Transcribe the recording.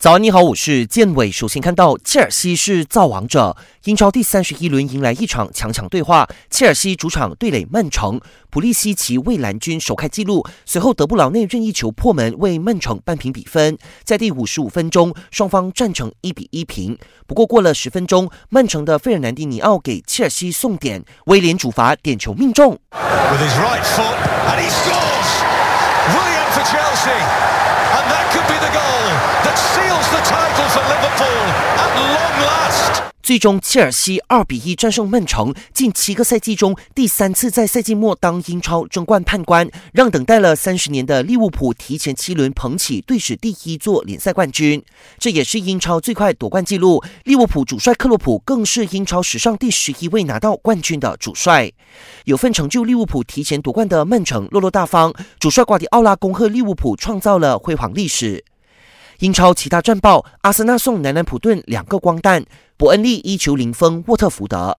早安，你好，我是建伟。首先看到切尔西是造王者，英超第三十一轮迎来一场强强对话。切尔西主场对垒曼城，普利西奇为蓝军首开纪录，随后德布劳内任意球破门为曼城扳平比分。在第五十五分钟，双方战成一比一平。不过过了十分钟，曼城的费尔南迪尼奥给切尔西送点，威廉主罚点球命中。最终，切尔西二比一战胜曼城，近七个赛季中第三次在赛季末当英超争冠判官，让等待了三十年的利物浦提前七轮捧起队史第一座联赛冠军。这也是英超最快夺冠纪录。利物浦主帅克洛普更是英超史上第十一位拿到冠军的主帅。有份成就利物浦提前夺冠的曼城落落大方，主帅瓜迪奥拉恭贺利物浦创造了辉煌历史。英超其他战报：阿森纳送南安普顿两个光蛋，伯恩利一球零封沃特福德。